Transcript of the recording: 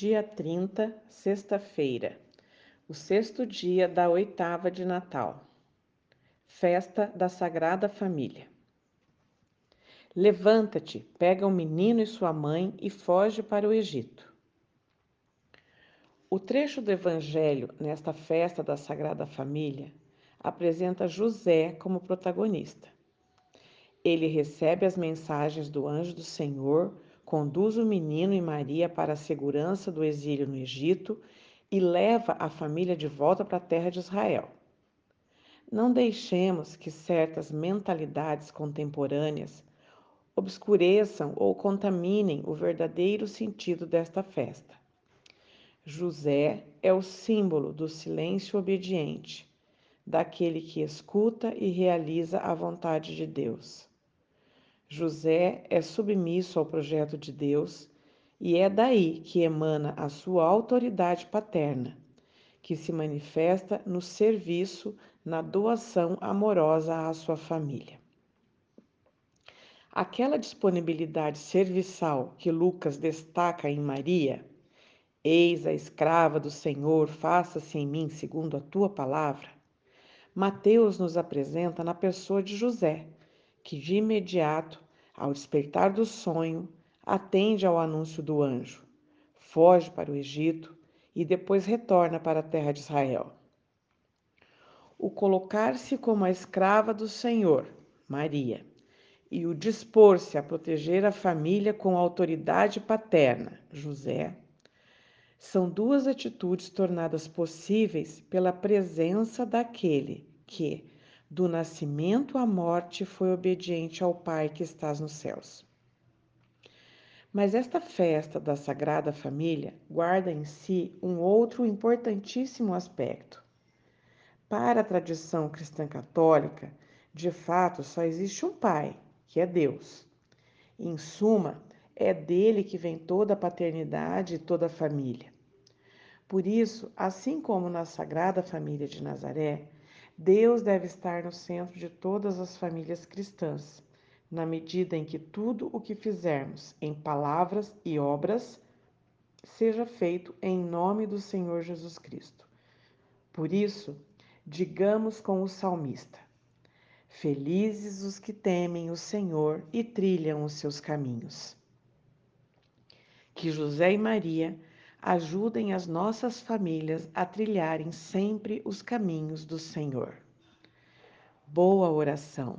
Dia 30, sexta-feira, o sexto dia da oitava de Natal. Festa da Sagrada Família. Levanta-te, pega o menino e sua mãe e foge para o Egito. O trecho do Evangelho nesta festa da Sagrada Família apresenta José como protagonista. Ele recebe as mensagens do anjo do Senhor conduz o menino e Maria para a segurança do exílio no Egito e leva a família de volta para a terra de Israel. Não deixemos que certas mentalidades contemporâneas obscureçam ou contaminem o verdadeiro sentido desta festa. José é o símbolo do silêncio obediente, daquele que escuta e realiza a vontade de Deus. José é submisso ao projeto de Deus e é daí que emana a sua autoridade paterna, que se manifesta no serviço, na doação amorosa à sua família. Aquela disponibilidade serviçal que Lucas destaca em Maria, Eis a escrava do Senhor, faça-se em mim segundo a tua palavra. Mateus nos apresenta na pessoa de José, que de imediato, ao despertar do sonho, atende ao anúncio do anjo, foge para o Egito e depois retorna para a terra de Israel. O colocar-se como a escrava do Senhor, Maria, e o dispor-se a proteger a família com autoridade paterna, José, são duas atitudes tornadas possíveis pela presença daquele que, do nascimento à morte, foi obediente ao Pai que estás nos céus. Mas esta festa da Sagrada Família guarda em si um outro importantíssimo aspecto. Para a tradição cristã católica, de fato só existe um Pai, que é Deus. Em suma, é dele que vem toda a paternidade e toda a família. Por isso, assim como na Sagrada Família de Nazaré, Deus deve estar no centro de todas as famílias cristãs, na medida em que tudo o que fizermos em palavras e obras seja feito em nome do Senhor Jesus Cristo. Por isso, digamos com o salmista: Felizes os que temem o Senhor e trilham os seus caminhos. Que José e Maria ajudem as nossas famílias a trilharem sempre os caminhos do Senhor. Boa oração.